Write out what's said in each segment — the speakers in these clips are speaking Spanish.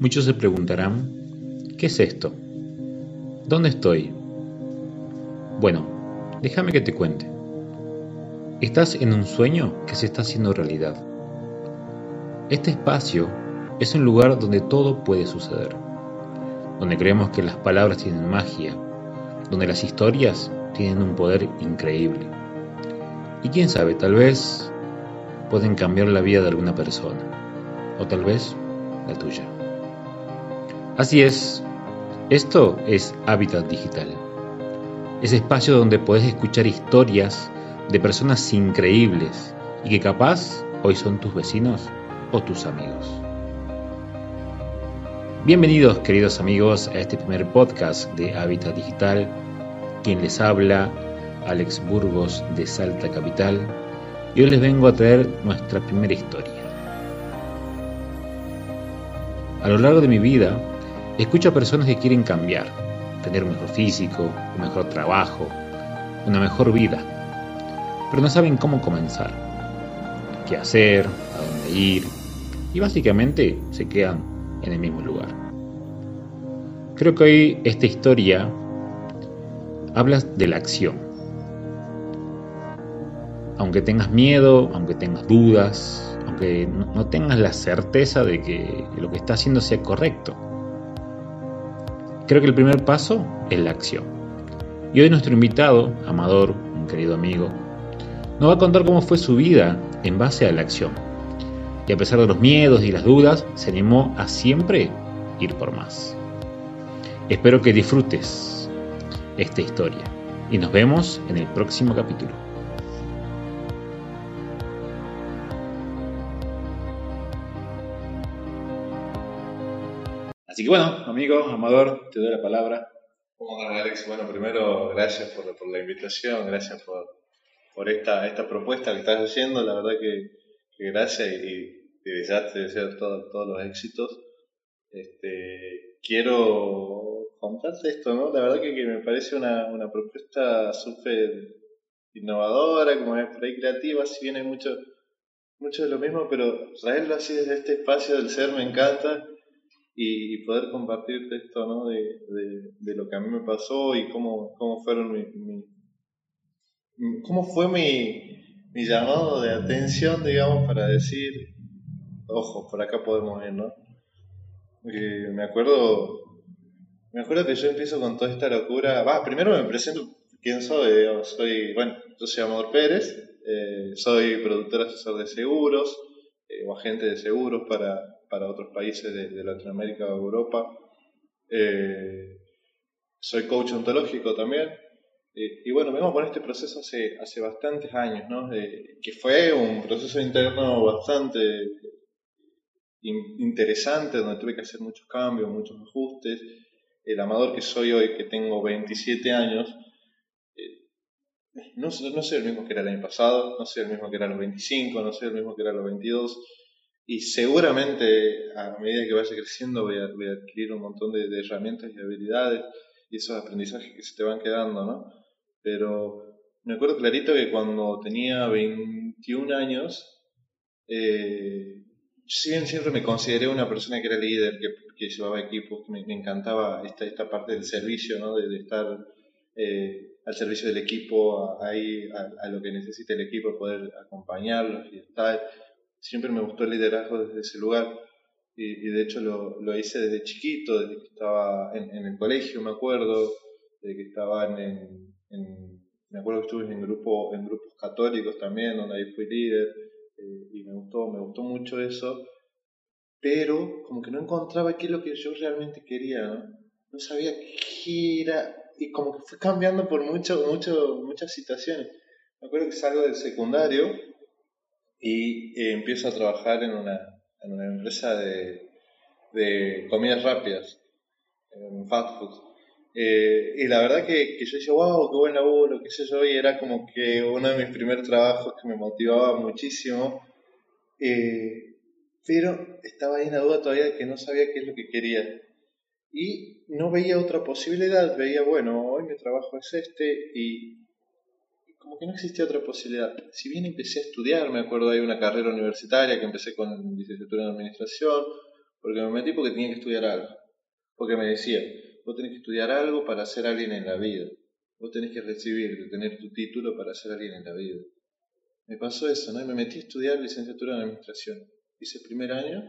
Muchos se preguntarán, ¿qué es esto? ¿Dónde estoy? Bueno, déjame que te cuente. Estás en un sueño que se está haciendo realidad. Este espacio es un lugar donde todo puede suceder, donde creemos que las palabras tienen magia, donde las historias tienen un poder increíble. Y quién sabe, tal vez pueden cambiar la vida de alguna persona, o tal vez la tuya. Así es, esto es Hábitat Digital. Ese espacio donde podés escuchar historias de personas increíbles y que capaz hoy son tus vecinos o tus amigos. Bienvenidos queridos amigos a este primer podcast de Hábitat Digital. Quien les habla, Alex Burgos de Salta Capital. Y hoy les vengo a traer nuestra primera historia. A lo largo de mi vida Escucho a personas que quieren cambiar, tener un mejor físico, un mejor trabajo, una mejor vida, pero no saben cómo comenzar, qué hacer, a dónde ir, y básicamente se quedan en el mismo lugar. Creo que hoy esta historia habla de la acción. Aunque tengas miedo, aunque tengas dudas, aunque no tengas la certeza de que lo que estás haciendo sea correcto, Creo que el primer paso es la acción. Y hoy nuestro invitado, Amador, un querido amigo, nos va a contar cómo fue su vida en base a la acción. Y a pesar de los miedos y las dudas, se animó a siempre ir por más. Espero que disfrutes esta historia y nos vemos en el próximo capítulo. Así que bueno, amigo, Amador, te doy la palabra. ¿Cómo estás, Alex? Bueno, primero, gracias por, por la invitación, gracias por, esta, esta propuesta que estás haciendo. La verdad que, gracias y, y ya te deseo todos los éxitos. Este, quiero contarte esto, ¿no? La verdad que, que me parece una, una propuesta súper innovadora, como es por ahí creativa, si bien hay mucho, mucho de lo mismo, pero traerlo así desde este espacio del ser me encanta y, poder compartirte esto, ¿no? De, de, lo que a mí me pasó y cómo, cómo fueron mi, cómo fue mi, mi, llamado de atención, digamos, para decir, ojo, por acá podemos ir, ¿no? me acuerdo, me acuerdo que yo empiezo con toda esta locura, va, primero me presento quién soy, soy, bueno, yo soy Amador Pérez, eh, soy productor asesor de seguros, eh, o agente de seguros para, para otros países de, Latinoamérica o Europa. Eh, soy coach ontológico también. Eh, y bueno, vengo con este proceso hace, hace bastantes años, ¿no? que fue un proceso interno bastante interesante, donde tuve que hacer muchos cambios, muchos ajustes. El amador que soy hoy, que tengo 27 años, eh, no, no soy el mismo que era el año pasado, no soy el mismo que era a los 25, no soy el mismo que era a los 22 y seguramente a medida que vaya creciendo voy a, adquirir un montón de, herramientas y habilidades y esos aprendizajes que se te van quedando, ¿no? Pero me acuerdo clarito que cuando tenía 21 años, eh, si siempre me consideré una persona que era líder, que, llevaba equipos, que me, encantaba esta, esta parte del servicio, ¿no? De, estar eh, al servicio del equipo, ahí a, a, lo que necesite el equipo, poder acompañarlos y estar siempre me gustó el liderazgo desde ese lugar y, de hecho lo, lo, hice desde chiquito, desde que estaba en, el colegio, me acuerdo, desde que estaba en, en, me acuerdo que estuve en, grupo, en grupos católicos también, donde ahí fui líder eh, y me gustó, me gustó mucho eso, pero como que no encontraba qué es lo que yo realmente quería, ¿no? Sabía qué era y como que fue cambiando por mucho, mucho, muchas situaciones. Me acuerdo que salgo del secundario y eh, empiezo a trabajar en una, en una empresa de, de, comidas rápidas, en fast food. Eh, y la verdad que, que, yo decía, wow, qué buen laburo, qué sé yo, y era como que uno de mis primeros trabajos que me motivaba muchísimo. Eh, pero estaba ahí en la duda todavía de que no sabía qué es lo que quería. Y no veía otra posibilidad, veía, bueno, hoy mi trabajo es este y como que no existía otra posibilidad. Si bien empecé a estudiar, me acuerdo hay una carrera universitaria que empecé con licenciatura en administración, Porque me metí porque tenía que estudiar algo. Porque me decía, vos tenés que estudiar algo para ser alguien en la vida. Vos tenés que recibir, tener tu título para ser alguien en la vida. Me pasó eso, ¿no? Y me metí a estudiar licenciatura en administración. Hice el primer año,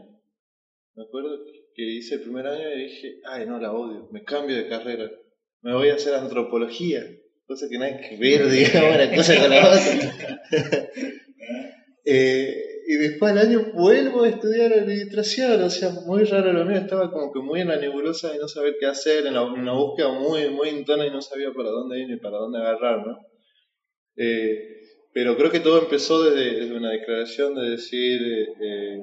me acuerdo que hice el primer año y dije, ay, no, la odio, me cambio de carrera, me voy a hacer antropología, cosa que nada que ver, digamos, una cosa con la otra. eh, y después al año vuelvo a estudiar administración, o sea, muy raro lo mío, estaba como que muy en la nebulosa de no saber qué hacer, en, una búsqueda muy, muy interna y no sabía para dónde ir ni para dónde agarrar, ¿no? Eh, pero creo que todo empezó desde, una declaración de decir, eh,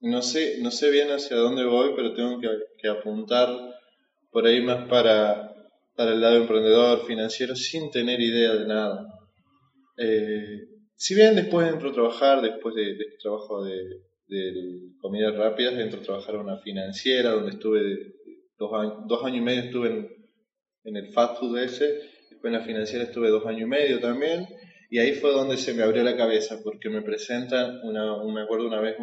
no, sé, no sé bien hacia dónde voy, pero tengo que, apuntar por ahí más para, para el lado emprendedor, financiero, sin tener idea de nada. Eh, si bien después entro a trabajar, después de, este trabajo de, comidas rápidas, entro a trabajar en una financiera donde estuve dos, años, dos años y medio estuve en, el fast food ese, después en la financiera estuve dos años y medio también, y ahí fue donde se me abrió la cabeza, porque me presentan, una, me acuerdo una vez,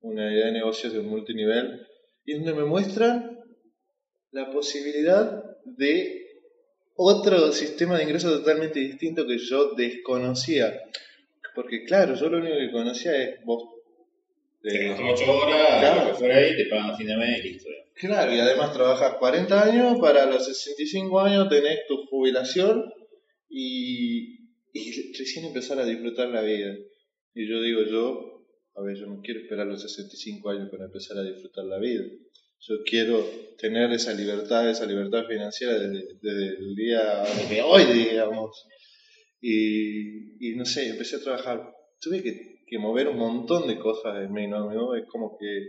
una idea de negocios de un multinivel, y donde me muestran la posibilidad de otro sistema de ingresos totalmente distinto que yo desconocía. Porque claro, yo lo único que conocía es vos. De, 8 horas, claro. fuera ahí, te pagan a fin de mes y listo. Claro, y además trabajas 40 años, para los 65 años tenés tu jubilación y, y recién empezar a disfrutar la vida. Y yo digo, yo, a ver, yo no quiero esperar los 65 años para empezar a disfrutar la vida. Yo quiero tener esa libertad, esa libertad financiera desde, desde el día de hoy, digamos. Y, y, no sé, empecé a trabajar. Tuve que, que mover un montón de cosas en mí, ¿no? Es como que.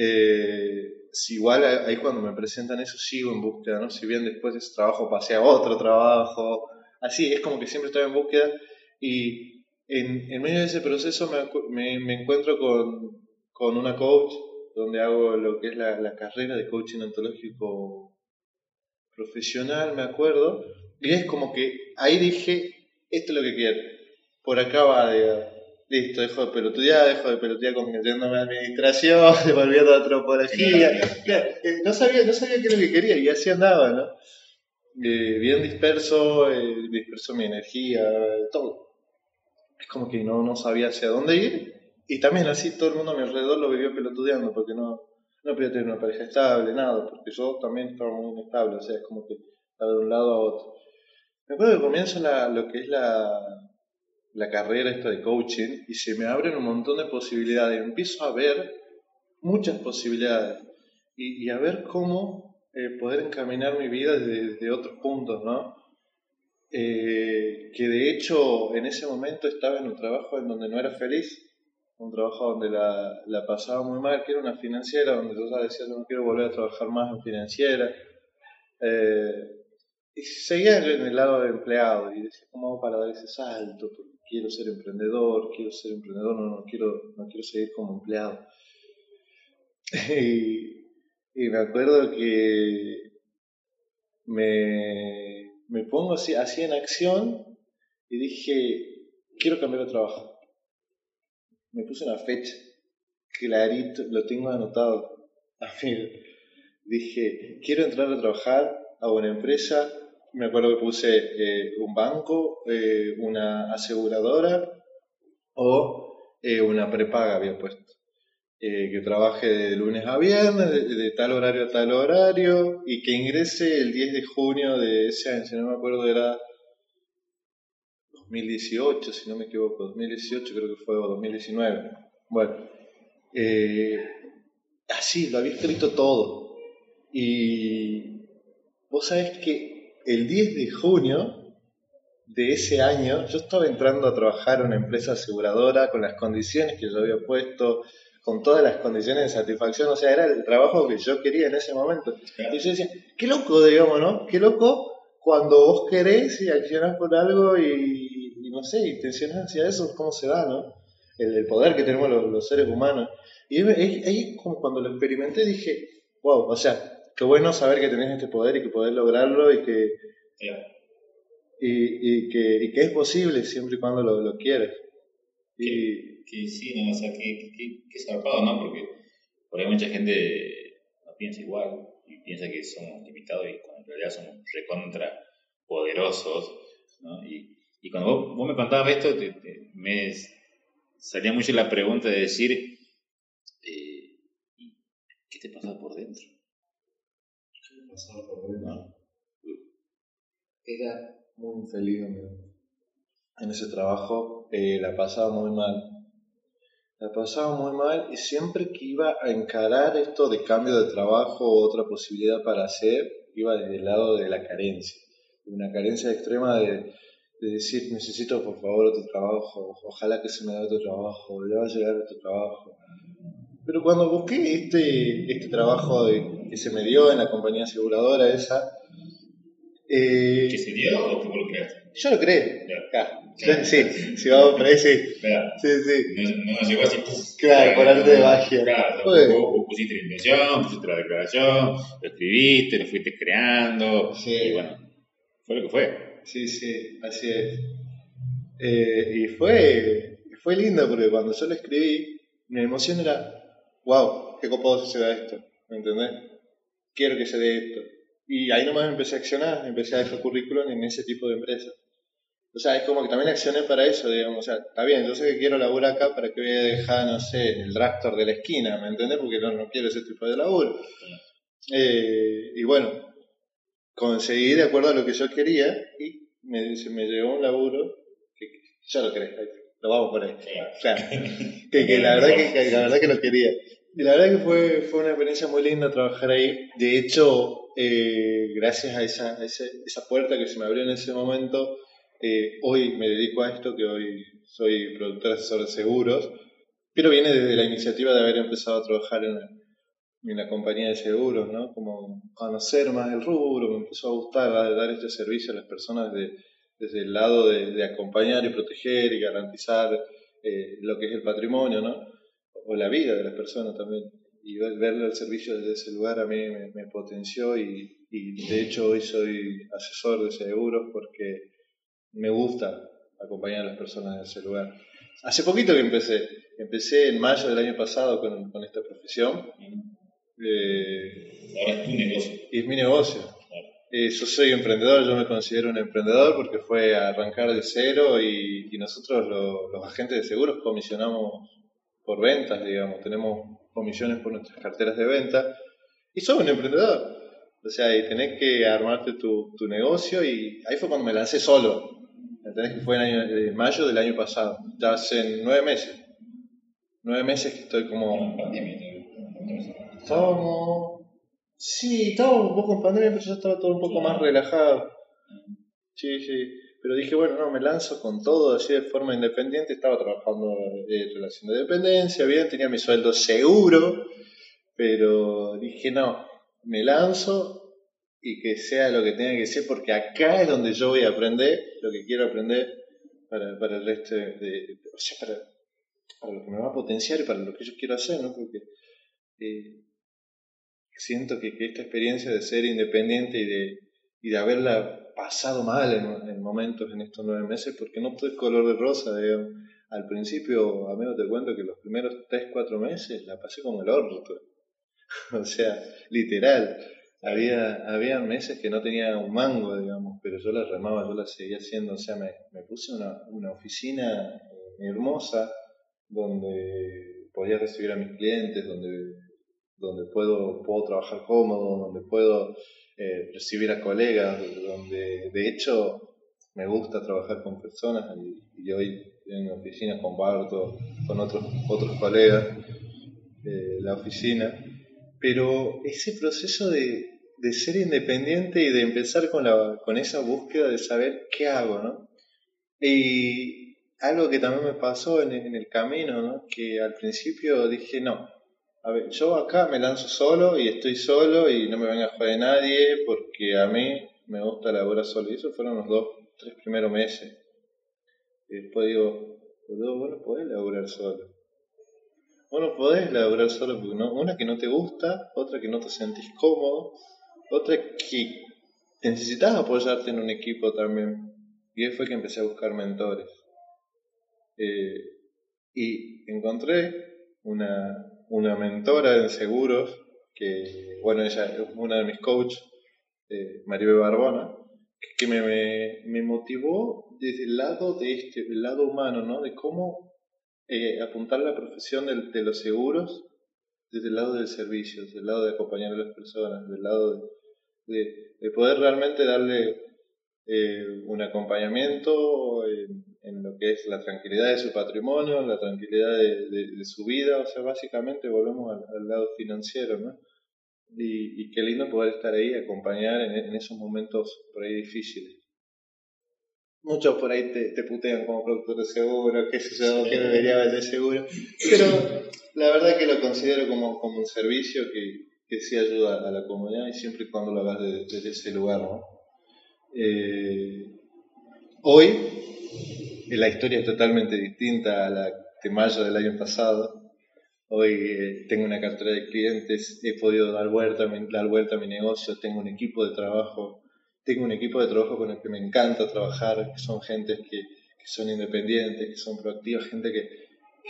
Eh, si igual ahí cuando me presentan eso sigo en búsqueda, ¿no? Si bien después de ese trabajo pasé a otro trabajo, así, es como que siempre estoy en búsqueda y en, en medio de ese proceso me, me, encuentro con, con, una coach donde hago lo que es la, la carrera de coaching ontológico profesional, me acuerdo, y es como que ahí dije, esto es lo que quiero. Por acá va, de Listo, dejo de pelotudear, dejo de pelotudear yéndome a administración, volviendo a antropología. Eh, no, sabía, no sabía qué era lo que quería y así andaba, ¿no? Eh, bien disperso, eh, disperso mi energía, todo. Es como que no, no sabía hacia dónde ir y también así todo el mundo a mi alrededor lo vivió pelotudeando porque no, no podía tener una pareja estable, nada, porque yo también estaba muy inestable, o sea, es como que de un lado a otro. Me acuerdo que comienzo lo que es la, la carrera esta de coaching y se me abren un montón de posibilidades. Empiezo a ver muchas posibilidades y, a ver cómo eh, poder encaminar mi vida desde, otros puntos, ¿no? Eh, que de hecho en ese momento estaba en un trabajo en donde no era feliz, un trabajo donde la, pasaba muy mal, que era una financiera, donde yo ya decía, no quiero volver a trabajar más en financiera. Eh, y seguía en el lado de empleado y decía, ¿cómo hago para dar ese salto? Porque quiero ser emprendedor, quiero ser emprendedor, no, no, quiero, no quiero seguir como empleado. y, me acuerdo que me, me pongo así, así en acción y dije, quiero cambiar de trabajo. Me puse una fecha, clarito, lo tengo anotado. Dije, quiero entrar a trabajar a una empresa me acuerdo que puse eh, un banco, eh, una aseguradora o eh, una prepaga había puesto. que trabaje de lunes a viernes, de, tal horario a tal horario, y que ingrese el 10 de junio de ese año, si no me acuerdo era 2018, si no me equivoco, 2018 creo que fue, o 2019. Bueno, así, lo había escrito todo. Y vos sabés que el 10 de junio de ese año yo estaba entrando a trabajar en una empresa aseguradora con las condiciones que yo había puesto, con todas las condiciones de satisfacción, o sea, era el trabajo que yo quería en ese momento. Y yo decía, qué loco, digamos, ¿no? Qué loco cuando vos querés y accionás por algo y, no sé, y tensionás hacia eso, cómo se da, ¿no? El, poder que tenemos los, seres humanos. Y ahí, como cuando lo experimenté dije, wow, o sea, qué bueno saber que tenés este poder y que podés lograrlo y que, y, que, y que es posible siempre y cuando lo, quieres. Que, sí, no, o sea, que, que, zarpado, ¿no? Porque Porque hay mucha gente no piensa igual y piensa que somos limitados y en realidad somos recontra poderosos, ¿no? Y, y cuando vos, me contabas esto, me salía mucho la pregunta de decir, eh, ¿qué te pasaba por dentro? ¿Qué me pasaba por dentro? Era muy infeliz, En ese trabajo eh, la pasaba muy mal la pasaba muy mal y siempre que iba a encarar esto de cambio de trabajo o otra posibilidad para hacer, iba desde el lado de la carencia, una carencia extrema de, decir necesito por favor otro trabajo, ojalá que se me dé otro trabajo, le va a llegar otro trabajo. Pero cuando busqué este, este trabajo que se me dio en la compañía aseguradora esa, eh, ¿Qué se dio o tú lo creaste? Yo lo creé. Acá. Sí, si vamos por ahí, sí. Sí, sí. No, no llegó así. Claro, por arte de magia. Claro, vos, pusiste la intención, pusiste la declaración, lo escribiste, lo fuiste creando. Sí. Y bueno, fue lo que fue. Sí, sí, así es. Eh, y fue, fue lindo porque cuando yo lo escribí, mi emoción era, wow, qué copado se da esto, ¿me entendés? Quiero que se dé esto. Y ahí nomás empecé a accionar, empecé a dejar currículum en ese tipo de empresas. O sea, es como que también accioné para eso, digamos. O sea, está bien, yo sé que quiero laburar acá, ¿para que voy a dejar, no sé, el drafter de la esquina? ¿Me entendés? Porque no, no quiero ese tipo de laburo. Eh, y bueno, conseguí de acuerdo a lo que yo quería y me, se me llegó un laburo que ya lo crees, lo vamos por ahí. Claro. que, la, verdad que, la verdad que lo quería. Y la verdad que fue, fue una experiencia muy linda trabajar ahí. De hecho, eh, gracias a esa, esa, esa puerta que se me abrió en ese momento, eh, hoy me dedico a esto, que hoy soy productor asesor de seguros, pero viene desde la iniciativa de haber empezado a trabajar en la, compañía de seguros, ¿no? Como conocer más el rubro, me empezó a gustar dar, este servicio a las personas desde el lado de, acompañar y proteger y garantizar eh, lo que es el patrimonio, ¿no? O la vida de las personas también. Y verle el servicio desde ese lugar a mí me, potenció y, y de hecho hoy soy asesor de seguros porque me gusta acompañar a las personas en ese lugar. Hace poquito que empecé, empecé en mayo del año pasado con, con esta profesión. Eh, Ahora es tu negocio. Y es mi negocio. Eh, yo soy emprendedor, yo me considero un emprendedor porque fue arrancar de cero y, y nosotros los agentes de seguros comisionamos por ventas, digamos, tenemos comisiones por nuestras carteras de venta y soy un emprendedor. O sea, y tenés que armarte tu, tu negocio y ahí fue cuando me lancé solo. ¿Entendés que fue en, mayo del año pasado? Ya hace nueve meses. Nueve meses que estoy como. Estábamos. Sí, estábamos un poco en pandemia, pero ya estaba todo un poco más relajado. Sí, sí. Pero dije, bueno, no, me lanzo con todo así de forma independiente. Estaba trabajando en relación de dependencia, bien, tenía mi sueldo seguro. Pero dije, no, me lanzo y que sea lo que tenga que ser, porque acá es donde yo voy a aprender lo que quiero aprender para, para el resto de, o sea, para, para, lo que me va a potenciar y para lo que yo quiero hacer, ¿no? Porque eh, siento que, esta experiencia de ser independiente y de, y de haberla pasado mal en, en, momentos en estos nueve meses, porque no todo es color de rosa, digamos. Al principio, amigo, te cuento que los primeros tres, cuatro meses la pasé como el orto. o sea, literal había, había meses que no tenía un mango, digamos, pero yo la remaba, yo la seguía haciendo, o sea, me, me puse una, una oficina eh, hermosa donde podía recibir a mis clientes, donde, donde puedo, puedo trabajar cómodo, donde puedo eh, recibir a colegas, donde de hecho me gusta trabajar con personas y, hoy en mi oficina comparto con otros, otros colegas eh, la oficina pero ese proceso de, de, ser independiente y de empezar con, la, con esa búsqueda de saber qué hago, ¿no? Y algo que también me pasó en, en el camino, ¿no? Que al principio dije, no, a ver, yo acá me lanzo solo y estoy solo y no me venga a joder nadie porque a mí me gusta laburar solo. Y eso fueron los dos, tres primeros meses. Y después digo, bueno, podés laburar solo. Bueno, podés laburar solo porque no, una que no te gusta, otra que no te sentís cómodo, otra que necesitas apoyarte en un equipo también. Y ahí fue que empecé a buscar mentores. Eh, y encontré una, una mentora en seguros, que, bueno, ella es una de mis coaches, eh, Maribel Barbona, que me, motivó desde el lado de este, el lado humano, ¿no? De cómo eh, apuntar la profesión de, de, los seguros desde el lado del servicio, desde el lado de acompañar a las personas, del lado de, de, poder realmente darle eh, un acompañamiento en, lo que es la tranquilidad de su patrimonio, la tranquilidad de, de su vida, o sea, básicamente volvemos al, al lado financiero, ¿no? Y, y, qué lindo poder estar ahí, acompañar en, en esos momentos por ahí difíciles muchos por ahí te, te, putean como productor de seguro, qué sé yo, que debería vender seguro. Pero la verdad que lo considero como, como un servicio que, que sí ayuda a la comunidad y siempre y cuando lo hagas desde, ese lugar. ¿no? Eh, hoy la historia es totalmente distinta a la de mayo del año pasado. Hoy eh, tengo una cartera de clientes, he podido dar vuelta, dar vuelta a mi negocio, tengo un equipo de trabajo tengo un equipo de trabajo con el que me encanta trabajar, son gente que, que son independientes, que son proactivas, gente que,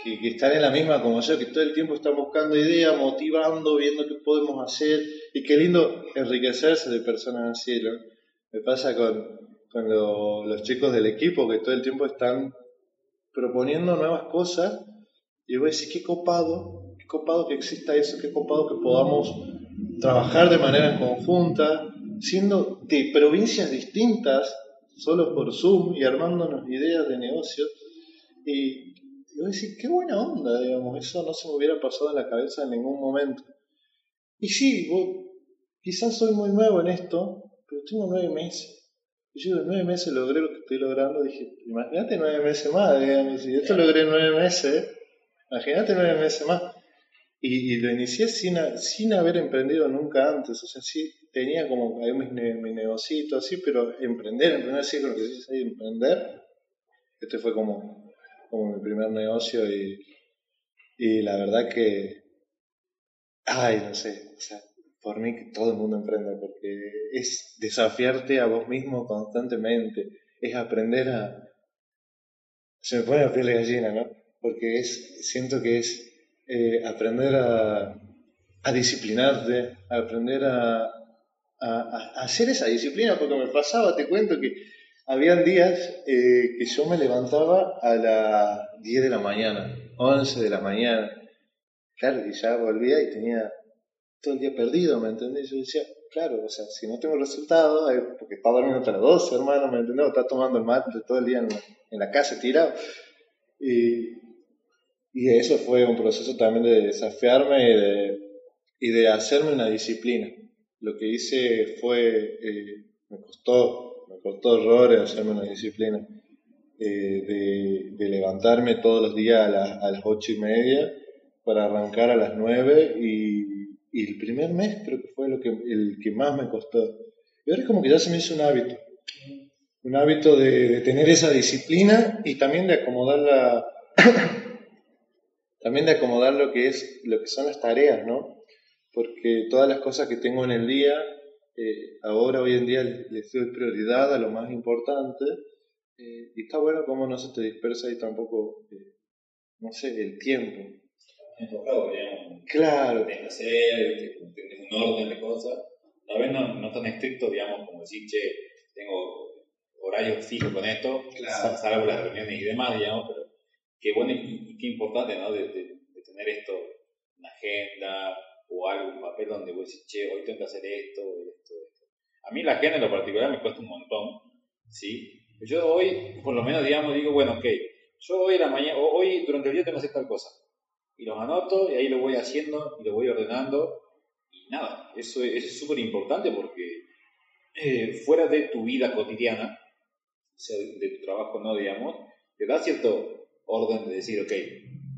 que, que, están en la misma como yo, que todo el tiempo están buscando ideas, motivando, viendo qué podemos hacer, y qué lindo enriquecerse de personas así, ¿no? Me pasa con, con lo, los chicos del equipo que todo el tiempo están proponiendo nuevas cosas, y voy a decir, qué copado, qué copado que exista eso, qué copado que podamos trabajar de manera conjunta, siendo de provincias distintas, solo por Zoom y armándonos ideas de negocio. Y, yo decía, qué buena onda, digamos, eso no se me hubiera pasado en la cabeza en ningún momento. Y sí, quizás soy muy nuevo en esto, pero tengo nueve meses. Y yo en nueve meses logré lo que estoy logrando. Dije, imagínate nueve meses más, digamos, si esto logré nueve meses, imagínate nueve meses más. Y, lo inicié sin, sin haber emprendido nunca antes, o sea, sí, tenía como ahí mis, mi negocito así, pero emprender, emprender así con lo que dices ahí, emprender, este fue como, como mi primer negocio y, y la verdad que, ay, no sé, o sea, por mí que todo el mundo emprende, porque es desafiarte a vos mismo constantemente, es aprender a... Se me pone la piel de gallina, ¿no? Porque es, siento que es eh, aprender a, a disciplinarte, aprender a, a, hacer esa disciplina, porque me pasaba, te cuento que habían días eh, que yo me levantaba a las 10 de la mañana, 11 de la mañana, claro, y ya volvía y tenía todo el día perdido, ¿me entendés? Yo decía, claro, o sea, si no tengo resultado, porque estaba durmiendo hasta las 12, hermano, ¿me entendés? O está tomando el mate todo el día en la, en la casa tirado. Y, y eso fue un proceso también de desafiarme y de, y de hacerme una disciplina lo que hice fue, eh, me costó, me costó horrores hacerme una disciplina, eh, de, de, levantarme todos los días a, las, a las ocho y media para arrancar a las nueve y, y, el primer mes creo que fue lo que, el que más me costó. Y ahora es como que ya se me hizo un hábito, un hábito de, tener esa disciplina y también de acomodar la... también de acomodar lo que es lo que son las tareas, ¿no? porque todas las cosas que tengo en el día, eh, ahora hoy en día les, doy prioridad a lo más importante, eh, y está bueno como no se te dispersa y tampoco, eh, no sé, el tiempo. Enfocado, digamos. Claro. Tienes que hacer, tienes un orden de cosas. Tal vez no, no tan estricto, digamos, como decir, che, tengo horarios fijos con esto, claro. salvo las reuniones y demás, digamos, pero qué bueno y, qué importante, ¿no? De, de, de tener esto, una agenda, o algo, un papel donde voy a decir, che, hoy tengo que hacer esto, esto, esto. A mí la agenda en lo particular me cuesta un montón, ¿sí? Yo hoy, por lo menos, digamos, digo, bueno, ok, yo hoy, la mañana, hoy durante el día tengo que hacer tal cosa. Y los anoto y ahí lo voy haciendo y lo voy ordenando. Y nada, eso, es súper importante porque eh, fuera de tu vida cotidiana, o sea, de tu trabajo no, digamos, te da cierto orden de decir, ok,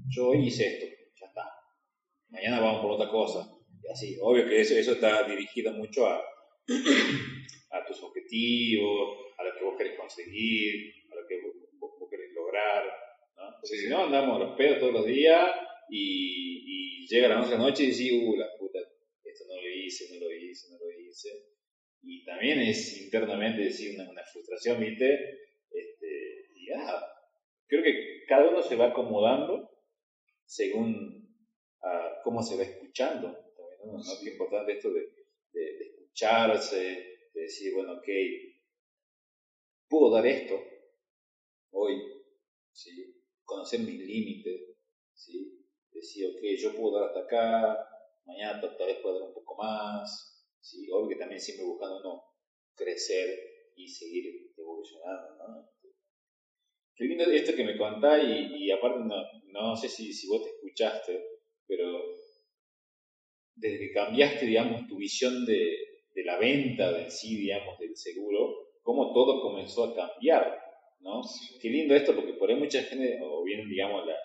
yo hoy hice esto, mañana vamos por otra cosa. Y así, obvio que eso, eso está dirigido mucho a, a tus objetivos, a lo que vos querés conseguir, a lo que vos, vos, querés lograr. ¿no? Porque si no, andamos a los pedos todos los días y, llega la noche, la noche y decís, uh, la puta, esto no lo hice, no lo hice, no lo hice. Y también es internamente decir una, frustración, ¿viste? Este, y ya, creo que cada uno se va acomodando según cómo se va escuchando. ¿no? Es importante esto de, escucharse, de decir, bueno, ok, puedo dar esto hoy, ¿sí? conocer mis límites, ¿sí? Decir, ok, yo puedo dar hasta acá, mañana tal vez puedo dar un poco más, ¿sí? obvio que también siempre buscando uno crecer y seguir evolucionando. ¿no? Qué lindo esto que me contás y, y aparte no, no sé si, si vos te escuchaste, pero desde que cambiaste, digamos, tu visión de, de la venta de sí, digamos, del seguro, cómo todo comenzó a cambiar, ¿no? Qué lindo esto, porque por ahí mucha gente, o bien, digamos, la,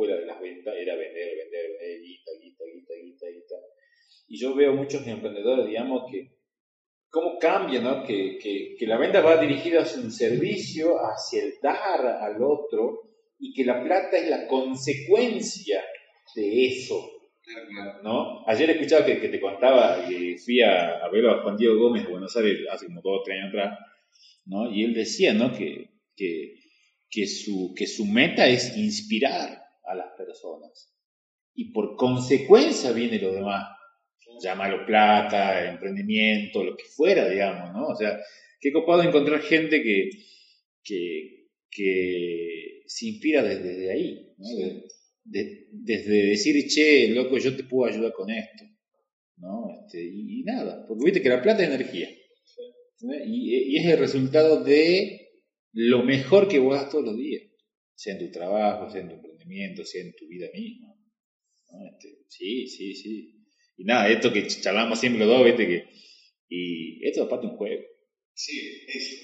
escuela de las ventas era vender, vender, vender, guita, guita, guita, guita, guita. Y yo veo muchos emprendedores, digamos, que cómo cambia, ¿no? Que, que, que la venta va dirigida hacia un servicio, hacia el dar al otro, y que la plata es la consecuencia de eso. ¿no? Ayer escuchaba que, que te contaba que fui a, a ver a Juan Diego Gómez de Buenos Aires hace como dos o tres años atrás, ¿no? y él decía ¿no? que, que, que, su, que su meta es inspirar a las personas. Y por consecuencia viene lo demás. Llámalo plata, emprendimiento, lo que fuera, digamos, ¿no? O sea, qué copado encontrar gente que, que, que se inspira desde, ahí, ¿no? desde decir, che, loco, yo te puedo ayudar con esto, ¿no? Este, y, nada, porque viste que la plata es energía. Y, y, es el resultado de lo mejor que vos das todos los días, sea en tu trabajo, sea en tu emprendimiento, sea en tu vida misma. ¿no? Este, sí, sí, sí. Y nada, esto que charlamos siempre los dos, viste que... Y esto es parte de un juego. Sí, eso.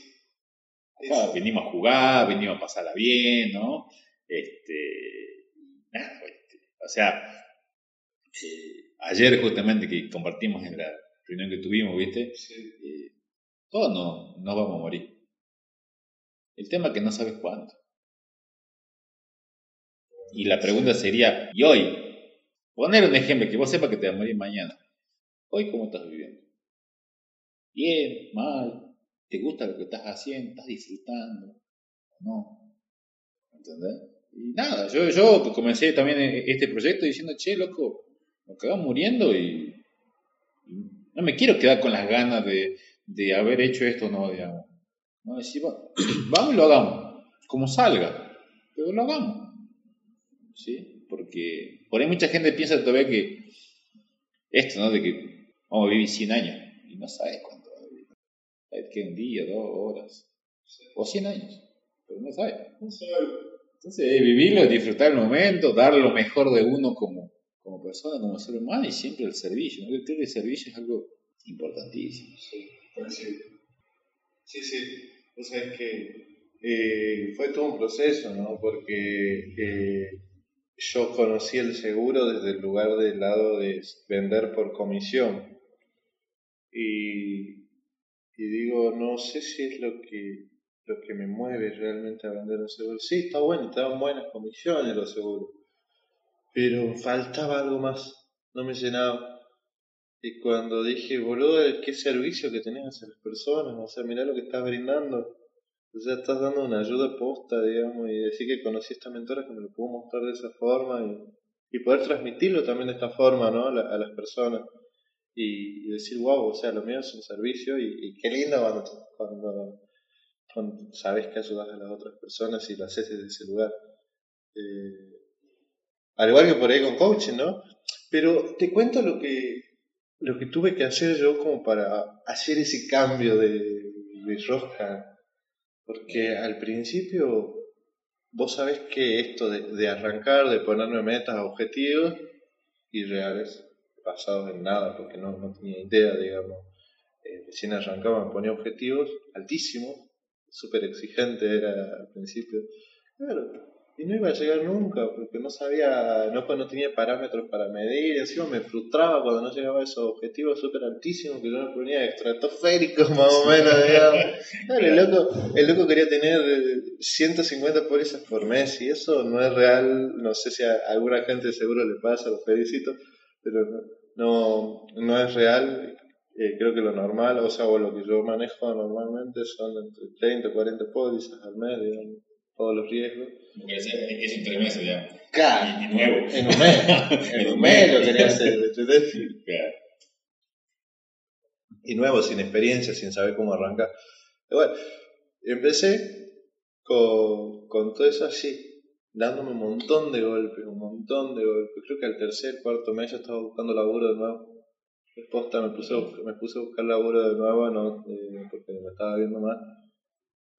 Acá, venimos a jugar, venimos a pasarla bien, ¿no? Este, este, o sea, eh, ayer justamente que compartimos en la reunión que tuvimos, ¿viste? Eh, todos no, no vamos a morir. El tema es que no sabes cuándo. Y la pregunta sería, ¿y hoy? Poner un ejemplo, que vos sepas que te vas a morir mañana. ¿Hoy cómo estás viviendo? Bien, mal, ¿te gusta lo que estás haciendo? ¿Estás disfrutando? ¿No? ¿Entendés? Y nada, yo, yo comencé también este proyecto diciendo, che, loco, nos quedamos muriendo y, no me quiero quedar con las ganas de, de haber hecho esto, no, digamos. Vamos y lo hagamos, como salga, pero lo hagamos. ¿Sí? Porque por ahí mucha gente piensa todavía que esto, ¿no? De que vamos a vivir 100 años y no sabes cuánto va a vivir. Sabes que un día, dos horas, o 100 años, pero no sabes. No sabes. Entonces, vivirlo, disfrutar el momento, dar lo mejor de uno como, como persona, como ser humano y siempre el servicio. ¿no? Creo que el servicio es algo importantísimo. Sí, sí. Sí, sí. O sea, es que eh, fue todo un proceso, ¿no? Porque eh, yo conocí el seguro desde el lugar del lado de vender por comisión. Y, digo, no sé si es lo que lo que me mueve realmente a vender un seguro. Sí, está bueno, dan buenas comisiones los seguros, pero faltaba algo más, no me llenaba. Y cuando dije, boludo, qué servicio que tenés hacia las personas, o sea, mirá lo que estás brindando. O sea, estás dando una ayuda posta, digamos, y decir que conocí a esta mentora que me lo pudo mostrar de esa forma y, y poder transmitirlo también de esta forma, ¿no? A, las personas. Y, decir, wow, o sea, lo mío es un servicio y, qué lindo cuando, cuando sabes que ayudas a las otras personas y lo haces desde ese lugar. Eh, al igual que por ahí con coaching, ¿no? Pero te cuento lo que, lo que tuve que hacer yo como para hacer ese cambio de, de. Porque al principio vos sabés que esto de, arrancar, de ponerme metas, objetivos irreales, basados en nada, porque no, no tenía idea, digamos. Eh, recién arrancaba, me ponía objetivos altísimos súper exigente era al principio. Claro, y no iba a llegar nunca, porque no sabía, no, no tenía parámetros para medir, encima me frustraba cuando no llegaba a esos objetivos súper altísimos que yo me ponía estratosféricos más o menos, el, loco, el loco quería tener 150 pólizas por mes y eso no es real, no sé si a alguna gente seguro le pasa, lo felicito, pero no, no es real. Eh, creo que lo normal, o sea, o lo que yo manejo normalmente son entre 30 y 40 pólizas al mes, digamos. Todos los riesgos. Es, es un tres meses, digamos. Claro, Y nuevo. en un mes, en un mes lo quería hacer, ¿entendés? Claro. y nuevo, sin experiencia, sin saber cómo arrancar. Y bueno, empecé con, con todo eso así, dándome un montón de golpes, un montón de golpes. Creo que al tercer, cuarto mes ya estaba buscando laburo de nuevo. Después me puse, a buscar, me puse a buscar laburo de nuevo, no, eh, porque me estaba viendo mal.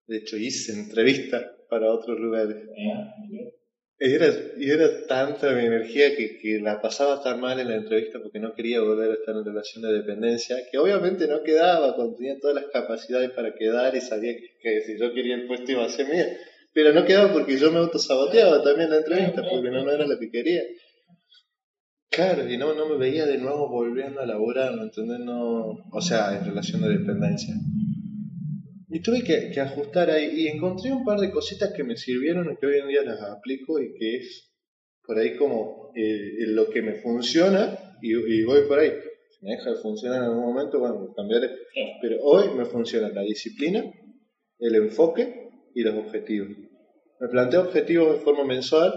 De hecho, hice entrevistas para otros lugares. Y era, y era tanta mi energía que, que la pasaba tan mal en la entrevista porque no quería volver a estar en relación de dependencia, que obviamente no quedaba cuando tenía todas las capacidades para quedar y sabía que, que si yo quería el puesto iba a ser mía. Pero no quedaba porque yo me autosaboteaba también la entrevista, porque no, no era lo que quería. Claro, y no, no me veía de nuevo volviendo a laburar, ¿me entendés? No, o sea, en relación de dependencia. Y tuve que, que ajustar ahí y encontré un par de cositas que me sirvieron y que hoy en día las aplico y que es por ahí como eh, lo que me funciona y, y voy por ahí. Si me deja de funcionar en algún momento, bueno, cambiaré. Pero hoy me funciona la disciplina, el enfoque y los objetivos. Me planteo objetivos de forma mensual,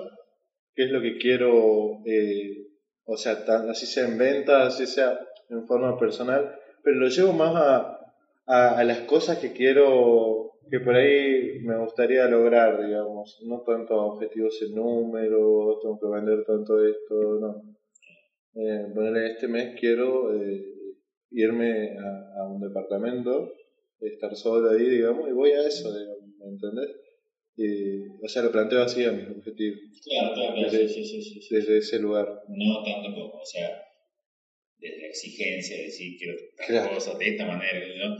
qué es lo que quiero, eh, o sea, tan- así sea en ventas, así sea en forma personal, pero lo llevo más a, a, a las cosas que quiero, que por ahí me gustaría lograr, digamos, no tanto a objetivos en números, tengo que vender tanto esto, no. Eh, ponerle este mes quiero eh, irme a, a un departamento, estar solo ahí, digamos, y voy a eso, digamos, ¿me entendés? O sea, lo planteo así a mis objetivos, Claro, claro, sí, sí, sí, sí. desde ese lugar. No tanto como, o sea, desde la exigencia de decir quiero tal Claro. cosa de esta manera, ¿no?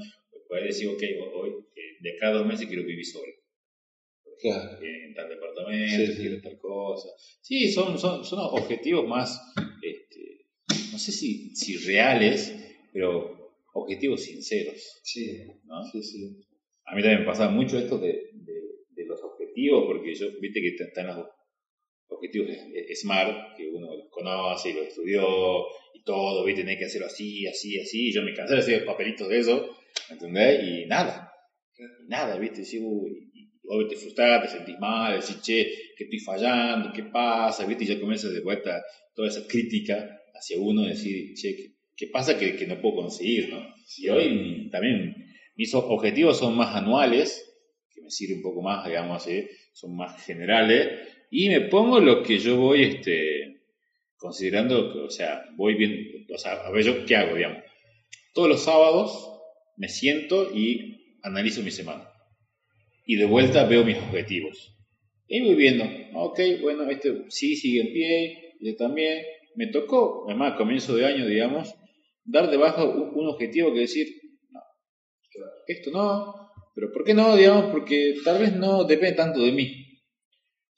Puedes decir, ok, hoy, eh, de cada dos meses quiero vivir solo. Claro. en tal departamento, Sí, sí. quiero tal cosa. Sí, son, son, son objetivos más, este, no sé si, si reales, pero objetivos sinceros. Sí, ¿no? sí, sí. A mí también me pasa mucho esto de, de, de los objetivos, porque yo, viste que están los objetivos SMART, que uno los conoce y los estudió y todo, viste, tenés que hacerlo así, así, así. y Yo me cansé de hacer papelitos de eso, ¿entendés? Y nada, y nada, viste, sí, uy, y, y te frustrás, te sentís mal, decís, che, que estoy fallando, ¿qué pasa? ¿Viste? Y ya comienzas de vuelta toda esa crítica hacia uno, decir, che, ¿qué, qué pasa que, que no puedo conseguir, no? Y hoy también mis objetivos son más anuales, que me sirve un poco más, digamos así, son más generales, y me pongo lo que yo voy este, considerando, que, o sea, voy bien, o sea, a ver yo qué hago, digamos. Todos los sábados me siento y analizo mi semana. Y de vuelta veo mis objetivos. Y voy viendo, ok, bueno, este sí sigue en pie, yo también. Me tocó, además, a comienzo de año, digamos, dar de baja un, un objetivo que decir, no, esto no, pero ¿por qué no? Digamos, porque tal vez no depende tanto de mí.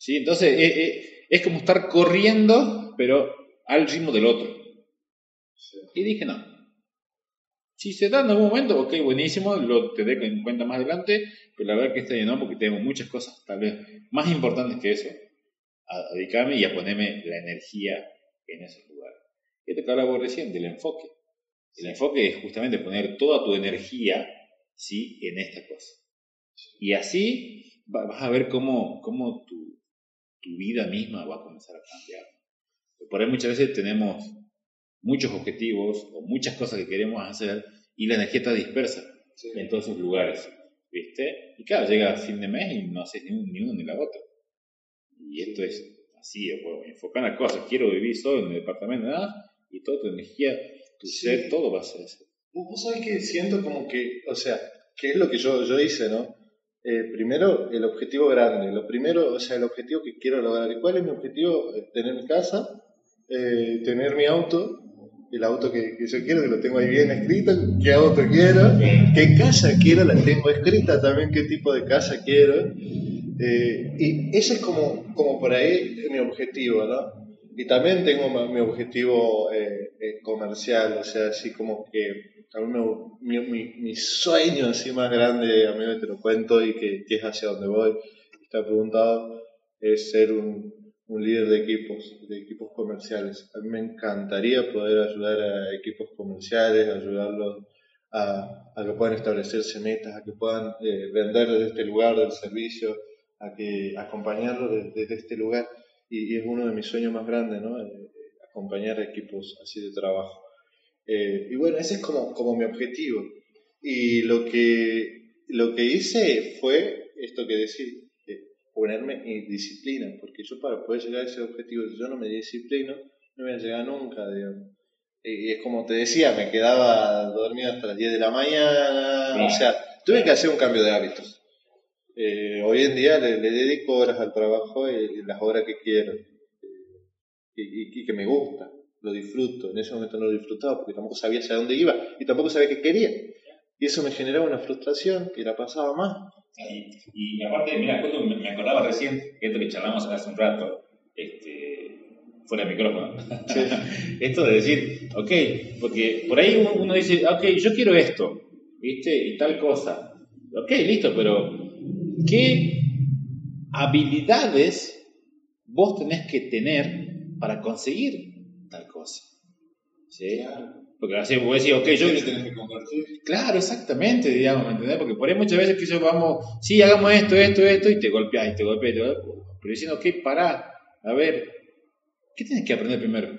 ¿Sí? Entonces, eh, eh, es como estar corriendo, pero al ritmo del otro. Y dije, no. Si se da en algún momento, ok, buenísimo, lo tendré en cuenta más adelante, pero la verdad que este año no, porque tengo muchas cosas tal vez más importantes que eso, a, dedicarme y a ponerme la energía en esos lugares. Y esto que hablaba recién, del enfoque. El enfoque es justamente poner toda tu energía ¿sí? en esta cosa. Y así va- vas a ver cómo, cómo tu, tu vida misma va a comenzar a cambiar. Por ahí muchas veces tenemos muchos objetivos o muchas cosas que queremos hacer y la energía está dispersa Sí. en todos esos lugares, ¿viste? Y claro, llega fin de mes y no haces ni, un- ni uno ni la otra. Y esto es así, enfocar las cosas, quiero vivir solo en el departamento, nada, y toda tu energía, tu Sí. ser, todo va a ser eso. Vos vos sabés que siento como que, o sea, que es lo que yo, yo hice, ¿no? Eh, primero, el objetivo grande. Lo primero, o sea, el objetivo que quiero lograr. ¿Y ¿Cuál es mi objetivo? Eh, Tener mi casa, eh, tener mi auto, el auto que, que yo quiero, que lo tengo ahí bien escrito, qué auto quiero, qué casa quiero, la tengo escrita también, qué tipo de casa quiero. Eh, y ese es como, como por ahí mi objetivo, ¿no? Y también tengo mi objetivo eh, eh, comercial, o sea, así como que a me- mi, mi, mi sueño así más grande, a mí te lo cuento y que, es hacia donde voy, está preguntado, es ser un, un líder de equipos, de equipos comerciales. A mí me encantaría poder ayudar a equipos comerciales, ayudarlos a, a que puedan establecerse metas, a que puedan eh, vender desde este lugar del servicio, a que acompañarlo desde, este lugar y, es uno de mis sueños más grandes, ¿no? Eh, acompañar equipos así de trabajo. Eh, y bueno, ese es como, como mi objetivo. Y lo que, lo que hice fue esto que decir, ponerme en disciplina, porque yo para poder llegar a ese objetivo, si yo no me disciplino, no voy a llegar nunca, digamos. Y es como te decía, me quedaba dormido hasta las 10 de la mañana, o sea, tuve que hacer un cambio de hábitos. Eh, hoy en día le, dedico horas al trabajo y, las horas que quiero y, y, que me gusta, lo disfruto. En ese momento no lo disfrutaba porque tampoco sabía hacia dónde iba y tampoco sabía qué quería. Y eso me generaba una frustración que la pasaba más. Y, aparte, mira, me acordaba recién, esto que charlamos hace un rato, este, fuera de micrófono, esto de decir, ok, porque por ahí uno dice, ok, yo quiero esto, ¿viste? Y tal cosa. Ok, listo, pero ¿qué habilidades vos tenés que tener para conseguir cosa? ¿Sí? Porque así vos decís, ok, yo... Tenés que compartir. Claro, exactamente, digamos, ¿me entendés? Porque por ahí muchas veces que yo vamos, sí, hagamos esto, esto, esto, y te golpeás, y te golpeás, y te golpeás. Pero diciendo, ok, pará, a ver, ¿qué tienes que aprender primero?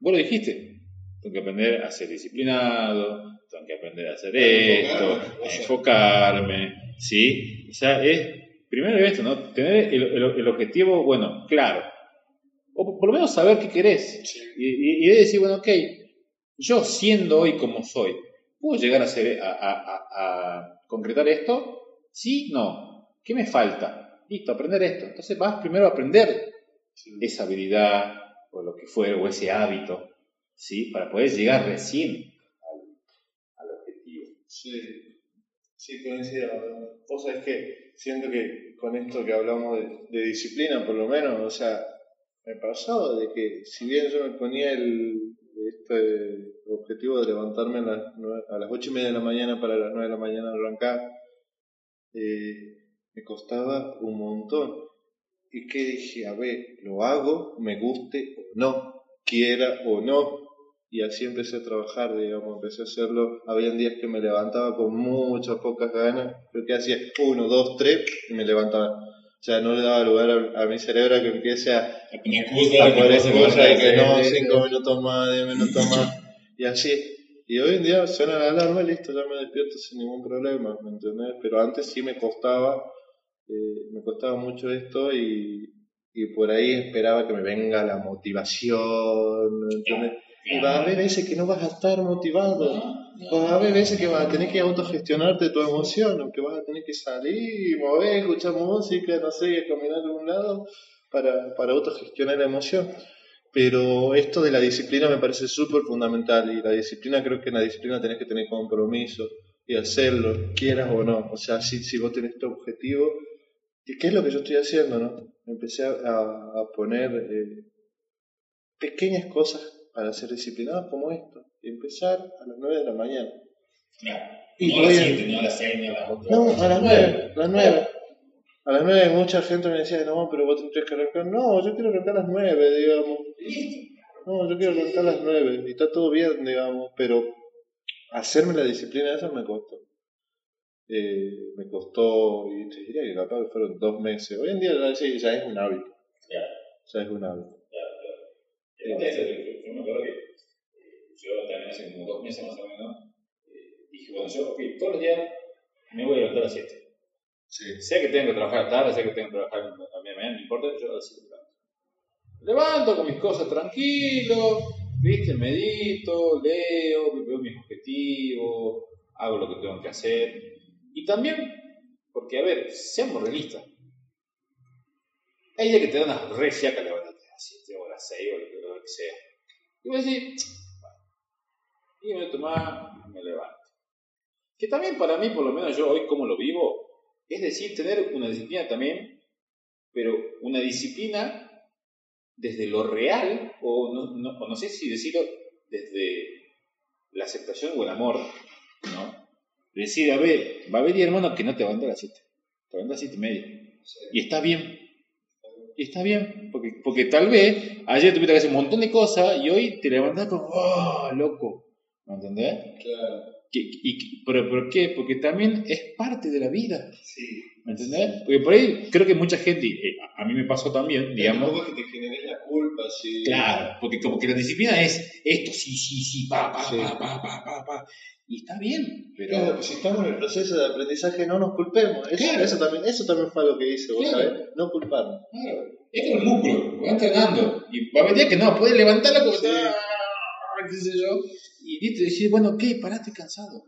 Vos lo dijiste, tengo que aprender a ser disciplinado, tengo que aprender a hacer esto, a enfocarme, ¿sí? O sea, es primero esto, ¿no? Tener el objetivo, bueno, claro o por lo menos saber qué querés. Y, decir, bueno, ok, yo siendo hoy como soy, ¿puedo llegar a, hacer, a, concretar esto? Sí, no. ¿Qué me falta? Listo, aprender esto. Entonces vas primero a aprender esa habilidad o lo que fuera, o ese hábito, ¿sí? Para poder llegar recién al, objetivo. Sí, sí, coincido. Vos sabés que siento que con esto que hablamos de, de disciplina, por lo menos, o sea, me pasó de que si bien yo me ponía el este objetivo de levantarme a las, a las 8 y media de la mañana para las 9 de la mañana arrancar, eh, me costaba un montón. Y que dije, a ver, lo hago, me guste o no, quiera o no. Y así empecé a trabajar, digamos, empecé a hacerlo. Habían días que me levantaba con muchas pocas ganas, pero que hacía uno, dos, tres y me levantaba o sea, no le daba lugar a, mi cerebro que empiece a, a poner excusas, y que no, cinco minutos más, diez minutos más, y así. Y hoy en día suena la alarma y listo, ya me despierto sin ningún problema, ¿me entiendes? Pero antes sí me costaba, eh, me costaba mucho esto y, y por ahí esperaba que me venga la motivación, ¿me entiendes? Y va a haber veces que no vas a estar motivado. Vas a haber veces que vas a tener que autogestionarte tu emoción, que vas a tener que salir, mover, escuchar música, no sé, caminar de un lado para, para autogestionar la emoción. Pero esto de la disciplina me parece súper fundamental y la disciplina creo que en la disciplina tenés que tener compromiso y hacerlo, quieras o no. O sea, si, si vos tenés tu objetivo, ¿y qué es lo que yo estoy haciendo? no Empecé a, a poner eh, pequeñas cosas para ser disciplinados como esto. Empezar a las 9 de la mañana. Y no a las 7, no a las 6, no a las 8. No, a las 9, a las 9. A las 9 mucha gente me decía, no, pero vos tendrías que arrancar. No, yo quiero arrancar a las 9, digamos. No, yo quiero arrancar a las 9. Y está todo bien, digamos, pero hacerme la disciplina esa me costó. Eh, me costó, y te diría que capaz que fueron dos meses. Hoy en día ya, es un hábito. Ya. Ya es un hábito. Ya, ya yo me acuerdo que eh, yo también hace como dos meses más o menos, eh, dije, bueno, yo, ok, todos los días me voy a levantar a las 7. Sí. Sé que tengo que trabajar tarde, sé que tengo que trabajar a mi mañana, no importa, yo a las 7 levanto. con mis cosas tranquilo, viste, medito, leo, veo mis objetivos, hago lo que tengo que hacer. Y también, porque a ver, seamos realistas. Hay días que te dan una re fiaca levantarte a las 7 o a las 6 o lo que sea. Y voy a decir, y me tomar, me levanto. Que también para mí, por lo menos yo hoy como lo vivo, es decir, tener una disciplina también, pero una disciplina desde lo real, o no, sé si decirlo desde la aceptación o el amor, ¿no? Decir, a ver, va a haber hermano que no te levanta a las 7, te levanta a 7 y media. Y está bien, y está bien, porque, porque tal vez ayer tuviste que hacer un montón de cosas y hoy te levantás como, ¡oh, loco! ¿Me entendés? Claro. Y, pero ¿por qué? Porque también es parte de la vida. Sí. ¿Me entendés? Porque por ahí creo que mucha gente, eh, a- mí me pasó también, digamos. Tampoco es que te generes la culpa, sí. Claro, porque como que la disciplina es esto, sí, sí, sí, pa, pa, Sí. pa, pa, pa, pa, pa. Y está bien, pero. Claro, si estamos en el proceso de aprendizaje, no nos culpemos. Eso, Claro. eso también, eso también fue lo que hice, vos Claro. sabés, no culparnos. Claro, es como el músculo, va entrenando. Y va a venir que no, puedes levantarlo como Sí. está, qué sé yo. Y y decir, bueno, ok, pará, estoy cansado.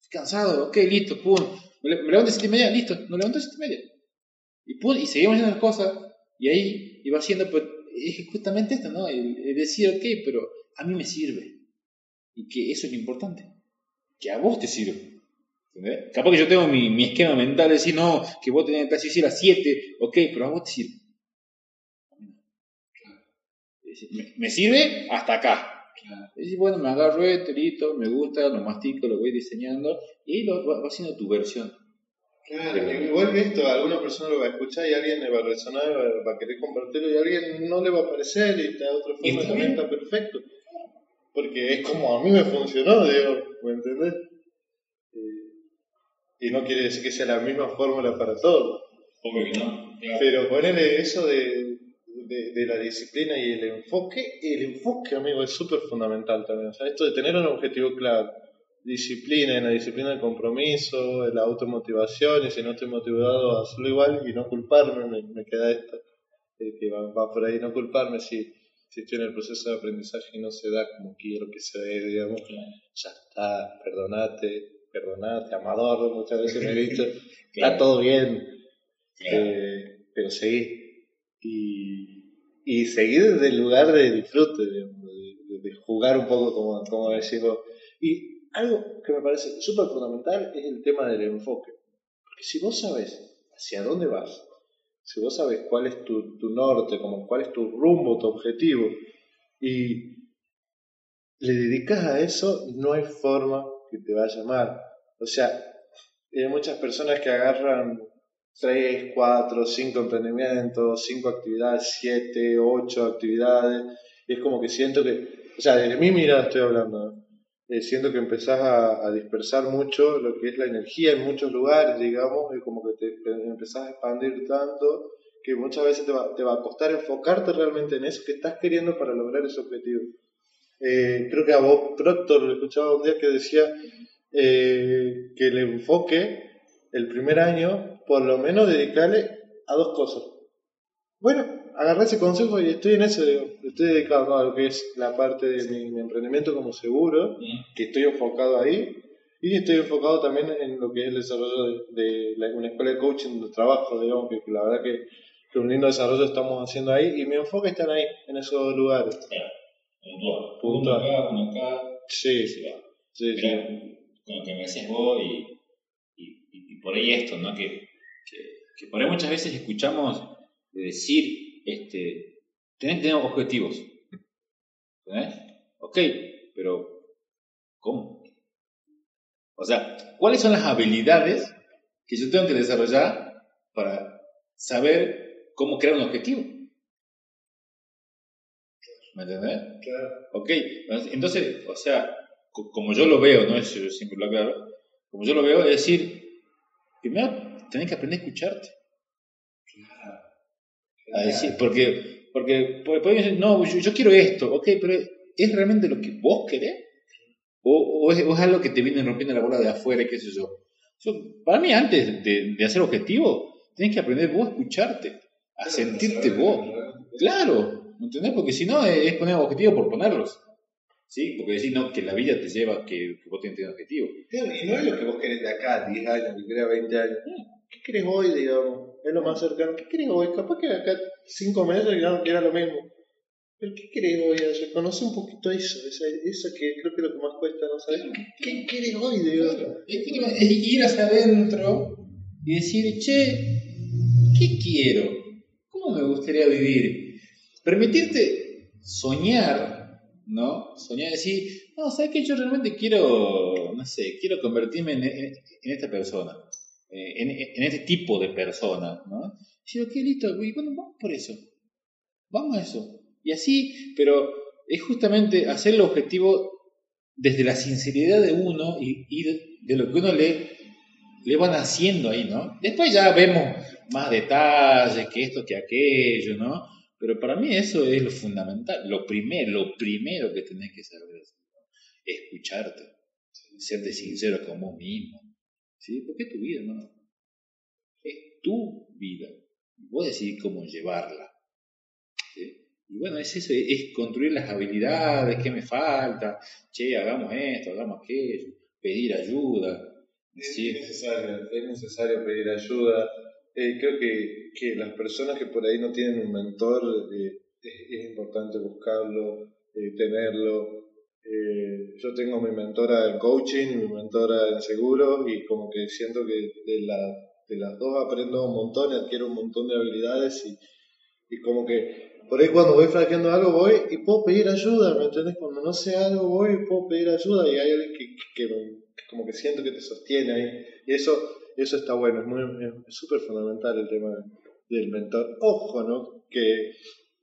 Estoy cansado, ok, listo, pum. Me, me levanto a siete y media, listo, me levanto a siete y media. Y pum, y seguimos haciendo las cosas. Y ahí iba haciendo, pues, es justamente esto, ¿no? El, decir, ok, pero a mí me sirve. Y que eso es lo importante. Que a vos te sirve. Capaz que yo tengo mi, mi esquema mental de decir, no, que vos tenés así a las 7, ok, pero a vos te sirve. Me, me sirve hasta acá. Es decir, bueno, me agarro esto, listo, me gusta, lo mastico, lo voy diseñando y lo va, va haciendo tu versión. Claro, igual que esto, alguna persona lo va a escuchar y alguien le va a resonar, va, a querer compartirlo y a alguien no le va a parecer y de otra Y forma también está perfecto. Porque es como a mí me funcionó, digo, ¿me entendés? Eh, Y no quiere decir que sea la misma fórmula para todos. Obvio que no. Pero ponerle eso de, de, de la disciplina y el enfoque, el enfoque, amigo, es súper fundamental también. O sea, esto de tener un objetivo claro, disciplina, en la disciplina del compromiso, la automotivación, y si no estoy motivado a hacerlo igual y no culparme, me, me queda esto, eh, que va, va por ahí, no culparme si, si estoy en el proceso de aprendizaje y no se da como quiero que se dé, digamos, ya está, perdonate, perdonate, amador, muchas veces me he dicho, está todo bien, eh, pero seguí. Y, y seguí desde el lugar de disfrute, de, jugar un poco, como, como. Y algo que me parece súper fundamental es el tema del enfoque. Porque si vos sabes hacia dónde vas, si vos sabes cuál es tu, tu norte, como cuál es tu rumbo, tu objetivo, y le dedicas a eso, no hay forma que te vaya mal. O sea, hay muchas personas que agarran 3, 4, 5 emprendimientos, 5 actividades, 7, 8 actividades. Y es como que siento que, o sea, desde mi mirada estoy hablando. Eh, siento que empezás a, a dispersar mucho lo que es la energía en muchos lugares, digamos, y como que te empezás a expandir tanto que muchas veces te va, te va a costar enfocarte realmente en eso que estás queriendo para lograr ese objetivo. Eh, creo que a Bob Proctor lo escuchaba un día que decía eh, que el enfoque el primer año, por lo menos dedicarle a dos cosas. Bueno, agarré ese consejo y estoy en eso, digo, estoy dedicado a lo que es la parte de mi, mi emprendimiento como seguro, que estoy enfocado ahí, y estoy enfocado también en lo que es el desarrollo de, de la- una escuela de coaching de trabajo, digamos, que, que la verdad que, que un lindo desarrollo estamos haciendo ahí, y mi enfoque está ahí, en esos lugares. Puntual. Puntual. Uno acá, uno acá, Sí, sí, con lo que me decías vos y por ahí esto, ¿no? Que, que, que por ahí muchas veces escuchamos de decir, este, tenés que tener objetivos. Ok, pero ¿cómo? O sea, ¿cuáles son las habilidades que yo tengo que desarrollar para saber cómo crear un objetivo? ¿Me entendés? Claro. Ok, entonces, o sea, co- como yo lo veo, no es yo siempre lo aclaro, como yo lo veo, es decir, primero tenés que aprender a escucharte. A decir, porque, porque, porque decir, no, yo, yo quiero esto, ok, pero ¿es realmente lo que vos querés? ¿O, o es, o es algo que te viene rompiendo la bola de afuera, y qué sé yo? Yo- para mí, antes de, de hacer objetivo, tenés que aprender vos a escucharte, a sentirte vos. Claro, ¿me entendés? Porque si no, es poner objetivos por ponerlos. ¿Sí? Porque decir, no, que la vida te lleva a que, que vos tener objetivos. Claro, y no es lo que vos querés de acá, 10 años, que querés 20 años. ¿Qué querés hoy, digamos? Es lo más cercano. ¿Qué querés hoy? Capaz que de acá 5 meses ya era lo mismo. Pero ¿qué querés hoy? O sea, conoce un poquito eso, esa- eso que creo que es lo que más cuesta, ¿no sabes? ¿Qué querés hoy, digamos? Es, es ir hacia adentro y decir, che, ¿qué quiero? ¿Cómo me gustaría vivir? Permitirte soñar, ¿no? Soñar decir, no, ¿sabes qué? Yo realmente quiero, no sé, quiero convertirme en, esta persona, eh, en, en este tipo de persona, ¿no? Y decir, ok, listo, y bueno, vamos por eso, vamos a eso. Y así, pero es justamente hacer el objetivo desde la sinceridad de uno y, y de, de lo que uno le, le van haciendo ahí, ¿no? Después ya vemos más detalles, que esto, que aquello, ¿no? Pero para mí eso es lo fundamental, lo primero, lo primero que tenés que saber es escucharte, serte sincero con vos mismo, ¿sí? Porque es tu vida, ¿no? Es tu vida. Vos decidís cómo llevarla. ¿sí? Y bueno, es eso, es construir las habilidades, qué me falta, che, hagamos esto, hagamos aquello, pedir ayuda. Es, necesario, es necesario pedir ayuda. Eh, creo que, que, las personas que por ahí no tienen un mentor, eh, es, importante buscarlo, eh, tenerlo. yo tengo mi mentora en coaching, mi mentora en seguros y como que siento que de, la, de las dos aprendo un montón y adquiero un montón de habilidades y, y como que por ahí cuando voy flaqueando algo voy y puedo pedir ayuda, ¿me entiendes? Cuando no sé algo voy y puedo pedir ayuda y hay alguien que, que, como que siento que te sostiene ahí. Y eso, eso está bueno, es súper fundamental el tema del mentor. Ojo, ¿no? Que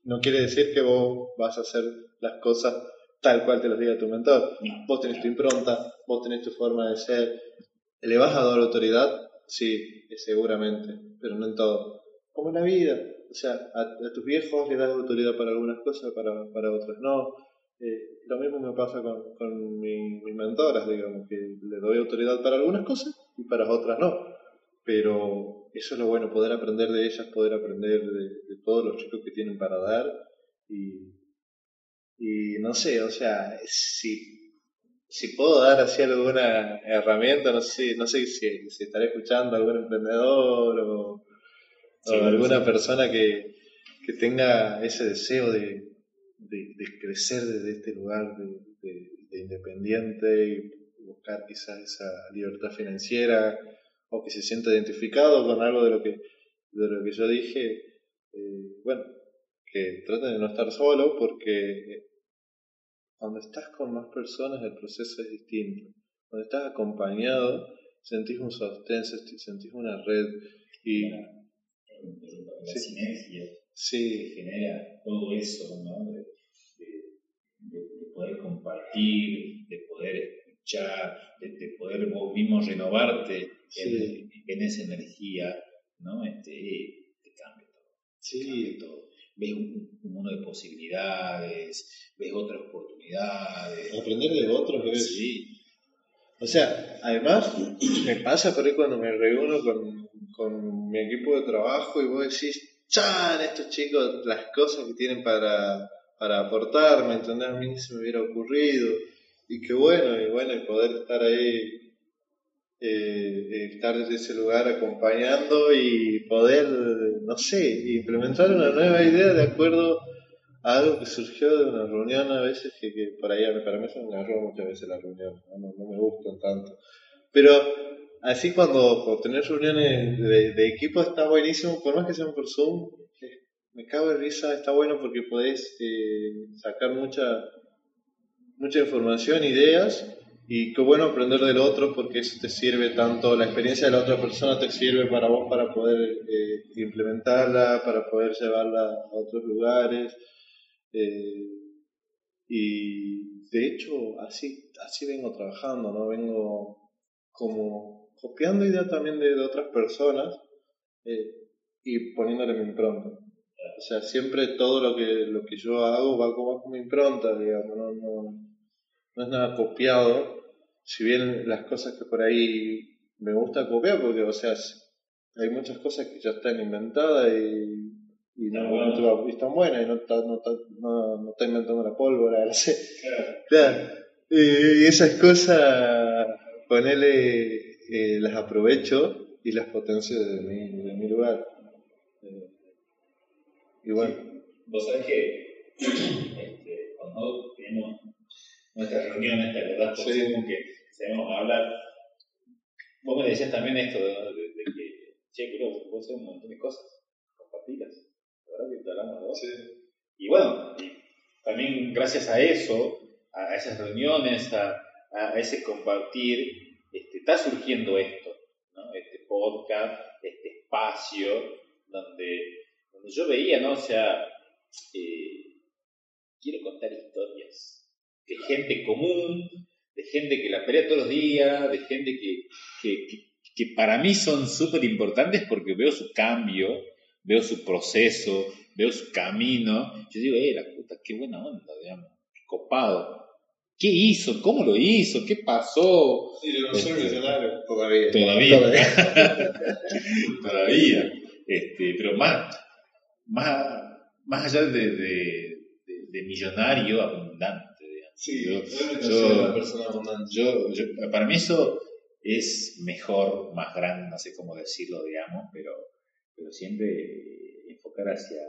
no quiere decir que vos vas a hacer las cosas tal cual te lo diga tu mentor. Vos tenés tu impronta, vos tenés tu forma de ser. ¿Le vas a dar autoridad? Sí, seguramente, pero no en todo. Como en la vida, o sea, a, tus viejos le das autoridad para algunas cosas, para, para otras no. Eh, lo mismo me pasa con, con mis mentoras, digamos, que le doy autoridad para algunas cosas y para otras no. Pero eso es lo bueno, poder aprender de ellas, poder aprender de, todos los chicos que tienen para dar. Y, y no sé, o sea, si, si puedo dar así alguna herramienta, no sé, no sé si, si estaré escuchando a algún emprendedor o o alguna persona que, que, tenga ese deseo de, de, crecer desde este lugar de, independiente y buscar quizás esa libertad financiera o que se sienta identificado con algo de lo que, de lo que yo dije, eh, bueno, que traten de no estar solo porque cuando estás con más personas el proceso es distinto. Cuando estás acompañado sentís un sostén, sentís una red y la sinergia que genera todo eso, ¿no? De, poder compartir, de poder escuchar, de, poder vos mismo renovarte en, esa energía, ¿no? Este, te cambia todo. Sí. todo. Ves un, mundo de posibilidades, ves otras oportunidades. Aprender de otros es. Sí. O sea, además, me pasa por ahí cuando me reúno con, con mi equipo de trabajo y vos decís, chan, estos chicos, las cosas que tienen para, para aportar, ¿me entendés? A mí se me hubiera ocurrido. Y qué bueno, y bueno, y poder estar ahí, eh, estar desde ese lugar acompañando y poder, no sé, implementar una nueva idea de acuerdo a algo que surgió de una reunión a veces que, que por ahí para mí son me muchas veces la reunión, no, no me gustan tanto. Pero así cuando, tenés reuniones de, equipo está buenísimo, por más que sean por Zoom, me cago de risa, está bueno porque podés eh, sacar mucha, mucha información, ideas, y qué bueno aprender del otro porque eso te sirve tanto, la experiencia de la otra persona te sirve para vos para poder eh, implementarla, para poder llevarla a otros lugares. y de hecho así, así vengo trabajando, ¿no? Vengo como copiando ideas también de, otras personas eh, y poniéndole mi impronta. O sea, siempre todo lo que, lo que yo hago va como, mi impronta, digamos, no, no, no es nada copiado. Si bien las cosas que por ahí me gusta copiar, porque, o sea, hay muchas cosas que ya están inventadas y, y no, no, están buenas y no está, no, no, no está inventando la pólvora, no sé. Claro. Y esas cosas, ponele eh, las aprovecho y las potencio de mi, de mi lugar. Y bueno. Vos sabés que este, cuando tenemos nuestras reuniones, ¿te acordás? Sí. que sabemos hablar. Vos me decías también esto de, que, che, bro, vos hacer un montón de cosas, compartirlas. La verdad que te hablamos de vos. Sí. Y bueno, también gracias a eso, a esas reuniones, a, a ese compartir, este, está surgiendo esto, este podcast, este espacio, donde yo veía, ¿no? O sea, eh, quiero contar historias de gente común, de gente que la pelea todos los días, de gente que, que, que para mí son súper importantes porque veo su cambio, veo su proceso, veo su camino. Yo digo, eh, la puta, qué buena onda, digamos, qué copado. ¿Qué hizo? ¿Cómo lo hizo? ¿Qué pasó? Sí, soy Este, millonario todavía. Todavía. Todavía. Este, pero más, más, más allá de, de, de- de millonario, abundante. digamos. Sí, Yo- yo, persona abundante. Yo, yo- para mí eso es mejor, más grande, no sé cómo decirlo, digamos, pero, pero siempre enfocar hacia,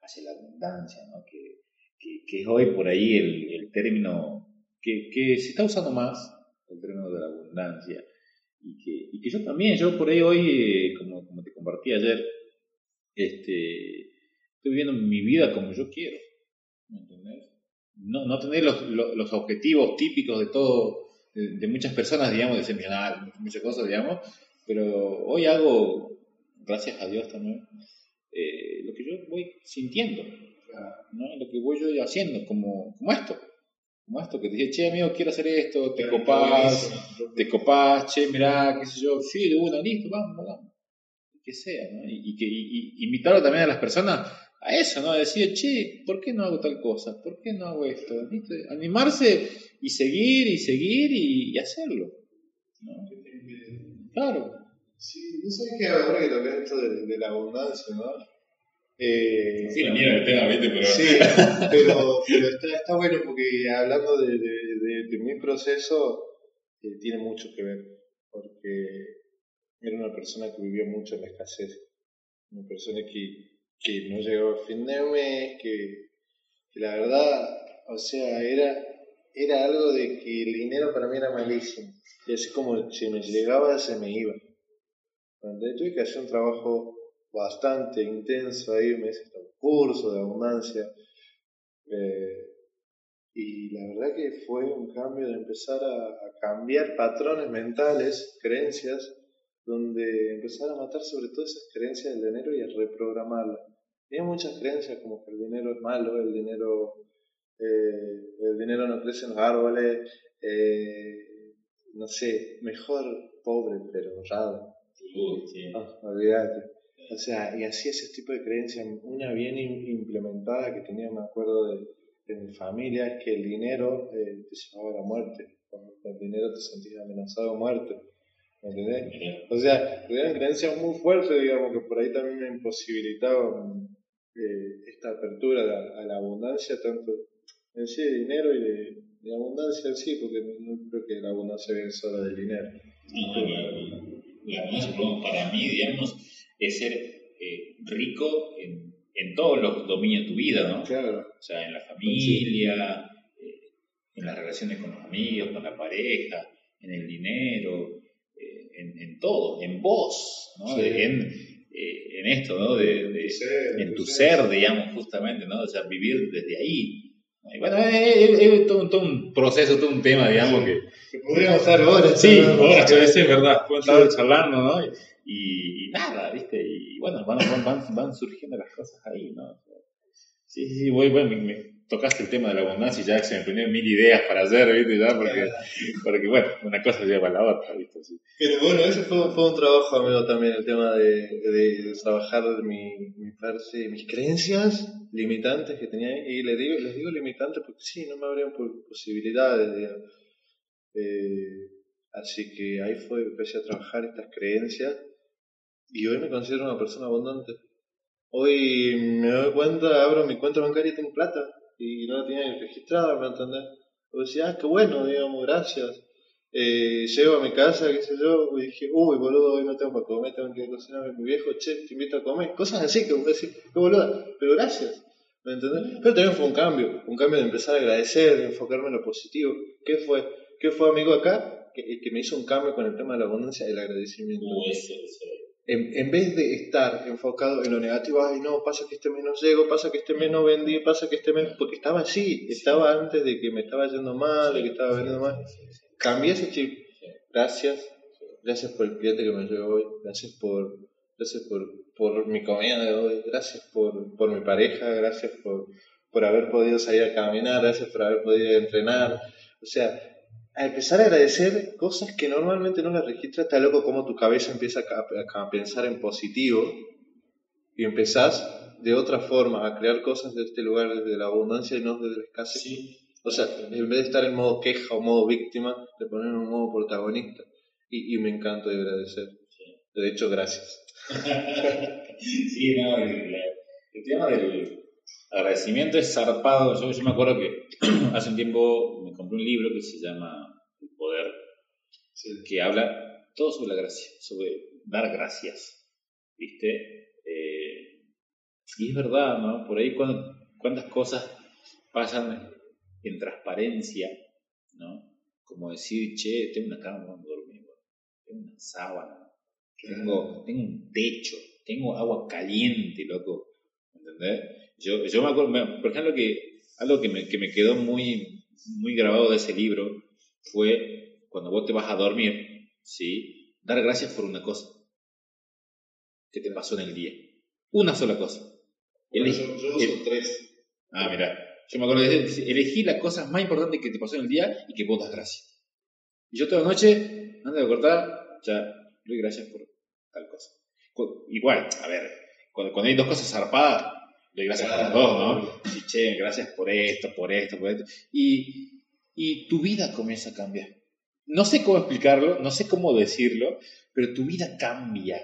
hacia la abundancia, ¿no? que, que, que es hoy por ahí el, el término que, que se está usando más, el término de la abundancia. Y que, y que yo también, yo por ahí hoy, eh, como, como te compartí ayer, este, estoy viviendo mi vida como yo quiero. ¿Me entendés? No, no tener los, los, los objetivos típicos de todo, de, de muchas personas, digamos, de ser millonario, muchas cosas, digamos, pero hoy hago, gracias a Dios también, eh, lo que yo voy sintiendo, ¿no? lo que voy yo haciendo, como, como esto, como esto, que te dije, che, amigo, quiero hacer esto, te copás, te copás, che, mirá, qué sé yo, sí, de una, listo, vamos, vamos, que sea, ¿no? Y, y que y, y invitarlo también a las personas a eso, ¿no? A decir, che, ¿por qué no hago tal cosa? ¿Por qué no hago esto? ¿Viste? Animarse y seguir y seguir y, y hacerlo, ¿no? Claro. Sí, no sé que ahora que toqué esto de, de la abundancia, ¿no? Eh, Sí, la mierda el tema, ¿viste? Pero... Sí, pero, pero está, está bueno porque hablando de, de, de- de mi proceso, eh, tiene mucho que ver, porque era una persona que vivía mucho en la escasez, una persona que, que no llegaba a fin de mes, que, la verdad, o sea, era, era algo de que el dinero para mí era malísimo, y así como se me llegaba, se me iba. Entonces, tuve que hacer un trabajo bastante intenso ahí, me hice un curso de abundancia. eh, y la verdad que fue un cambio de empezar a cambiar patrones mentales, creencias, donde empezar a matar sobre todo esas creencias del dinero y a reprogramarlas. Tenía muchas creencias como que el dinero es malo, el dinero, eh, el dinero no crece en los árboles, eh, no sé, mejor pobre pero honrado. Sí. Ah, olvídate. O sea, y así ese tipo de creencias, una bien im- implementada que tenía, me acuerdo de, de mi familia, es que el dinero eh, te llevaba a la muerte. Con, el dinero te sentías amenazado de muerte. ¿Me entendés? O sea, eran creencias muy fuertes, digamos, que por ahí también me imposibilitaban eh, esta apertura a la, a la abundancia, tanto en sí de dinero y de, de abundancia en sí, porque no, no creo que la abundancia viene solo del dinero. No, por lo menos para mí, digamos, es ser eh, rico en, en todos los dominios de tu vida, ¿no? Claro. O sea, en la familia, eh, en las relaciones con los amigos, con la pareja, en el dinero, en, en todo, en vos, ¿no? Sí. De- en, eh, en esto, ¿no? De, de- ser, en tu ser, digamos, justamente, ¿no? O sea, vivir desde ahí. Y bueno, es, es- es todo, un- todo un proceso, todo un tema, digamos, que, Que podríamos estar horas. Sí, ahora a veces es verdad, pueden estar charlando, ¿no? Y, y nada, ¿viste? Y bueno, van, van, van, van surgiendo las cosas ahí, ¿no? Sí, sí, voy, bueno, me, me tocaste el tema de la abundancia y ya se me prendieron mil ideas para hacer, ¿viste? Ya, porque, porque bueno, una cosa lleva a la otra, ¿viste? Sí. Pero bueno, ese fue, fue un trabajo, amigo, también, el tema de, de, de trabajar mi, mi parte, mis creencias limitantes que tenía ahí. Y les digo, les digo limitantes porque sí, no me abrían po- posibilidades, digamos. Eh, así que ahí fue, empecé a trabajar estas creencias y hoy me considero una persona abundante. Hoy me doy cuenta, abro mi cuenta bancaria y tengo plata y no la tenía registrada, ¿me entendés? O decía, ah, qué bueno, digamos, gracias. Eh, llego a mi casa, qué sé yo, y dije, uy, boludo, hoy no tengo para comer, tengo que cocinar a mi viejo, che, te invito a comer. Cosas así que vos decís, qué boluda, pero gracias. ¿Me entendés? Pero también fue un cambio, un cambio de empezar a agradecer, de enfocarme en lo positivo. ¿Qué fue? ¿Qué fue, amigo, acá? Que, que me hizo un cambio con el tema de la abundancia el agradecimiento. En, en vez de estar enfocado en lo negativo, ay no, pasa que este mes no llego, pasa que este mes no vendí, pasa que este mes, porque estaba así, estaba antes de que me estaba yendo mal, de que estaba vendiendo mal. Cambié ese chip. Gracias, gracias por el cliente que me llegó hoy, gracias por, gracias por, por mi comida de hoy, gracias por, por mi pareja, gracias por, por haber podido salir a caminar, gracias por haber podido entrenar. O sea, a empezar a agradecer cosas que normalmente no las registras, está loco como tu cabeza empieza a, a pensar en positivo y empezás de otra forma a crear cosas de este lugar desde la abundancia y no desde la escasez. O sea, en vez de estar en modo queja o modo víctima, te ponen en un modo protagonista. Y, y me encanta de agradecer. De hecho, gracias. sí, no, el, tema del agradecimiento es zarpado. Yo, yo me acuerdo que hace un tiempo me compré un libro que se llama El Poder, que habla todo sobre la gracia, sobre dar gracias. ¿Viste? Eh, y es verdad, ¿no? Por ahí cuántas cosas pasan en transparencia, ¿no? Como decir, che, tengo una cama donde dormir, tengo una sábana, tengo, tengo un techo, tengo agua caliente, loco, ¿entendés? Yo, yo me acuerdo, por ejemplo, que algo que me, que me quedó muy, muy grabado de ese libro fue cuando vos te vas a dormir, ¿sí? Dar gracias por una cosa que te pasó en el día. Una sola cosa. yo, yo tres. Ah, mira. Yo me acuerdo de elegí las cosas más importantes que te pasó en el día y que vos das gracias. Y yo toda la noche, antes de cortar, ya doy gracias por tal cosa. Igual, a ver, cuando, hay dos cosas zarpadas, doy gracias las dos, ¿no? Y, che, gracias por esto, por esto, por esto. Y, y tu vida comienza a cambiar. No sé cómo explicarlo, no sé cómo decirlo, pero tu vida cambia.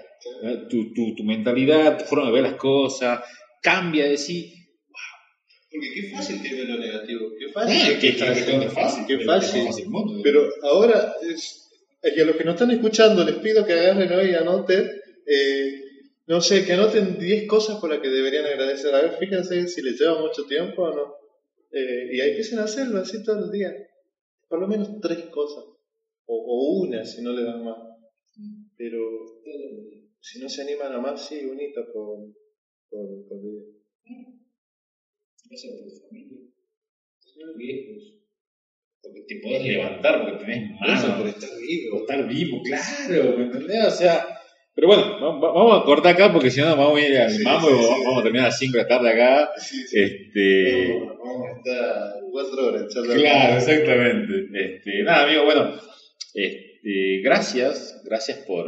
Tu, tu, tu, mentalidad, tu forma de ver las cosas, cambia, de decir, porque qué fácil que ve lo negativo, qué fácil. qué, fácil, qué fácil. Pero ahora, es, a los que nos están escuchando, les pido que agarren hoy y anoten, eh, no sé, que anoten 10 cosas por las que deberían agradecer. A ver, fíjense si les lleva mucho tiempo o no. Eh, y ahí empiecen a hacerlo así todos los días. Por lo menos tres cosas. O, o una, si no le dan más. Pero si no se animan a más, sí, unita por, por, por día gracias por tu familia, viejos, porque te podés levantar, porque tenés manos. por estar vivo. Por estar vivo, claro, ¿me entendés? O sea, pero bueno, vamos a cortar acá porque si no vamos a ir al mambo y vamos, a terminar a las 5 de la tarde acá. Este... Vamos, a estar 4 horas charlando. Claro, exactamente. Este, nada, amigo, bueno, este, gracias, gracias por,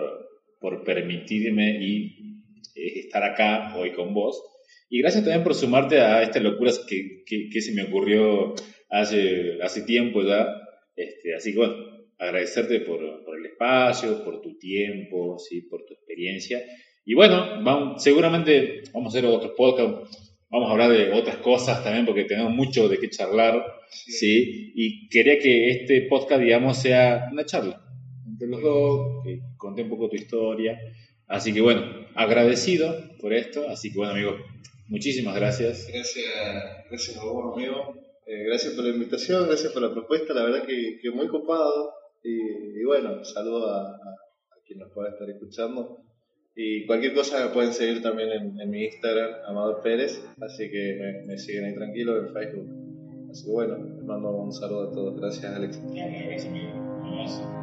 por permitirme y eh, estar acá hoy con vos. Y gracias también por sumarte a estas locuras que, que, se me ocurrió hace, hace tiempo ya. Este, así que bueno, agradecerte por, por, el espacio, por tu tiempo, ¿sí? por tu experiencia. Y bueno, vamos, seguramente vamos a hacer otros podcasts, vamos a hablar de otras cosas también porque tenemos mucho de qué charlar. Sí. Y quería que este podcast, digamos, sea una charla entre los dos, que conté un poco tu historia. Así que bueno, agradecido por esto. Así que bueno, amigos, Muchísimas gracias. Gracias, gracias a vos, amigo. Eh, gracias por la invitación, gracias por la propuesta. La verdad que, que muy copado. Y, bueno, saludo a, quien nos pueda estar escuchando. Y cualquier cosa me pueden seguir también en, mi Instagram, Amador Pérez. Así que me, siguen ahí tranquilo en Facebook. Así que bueno, les mando un saludo a todos. Gracias, Alex. Gracias.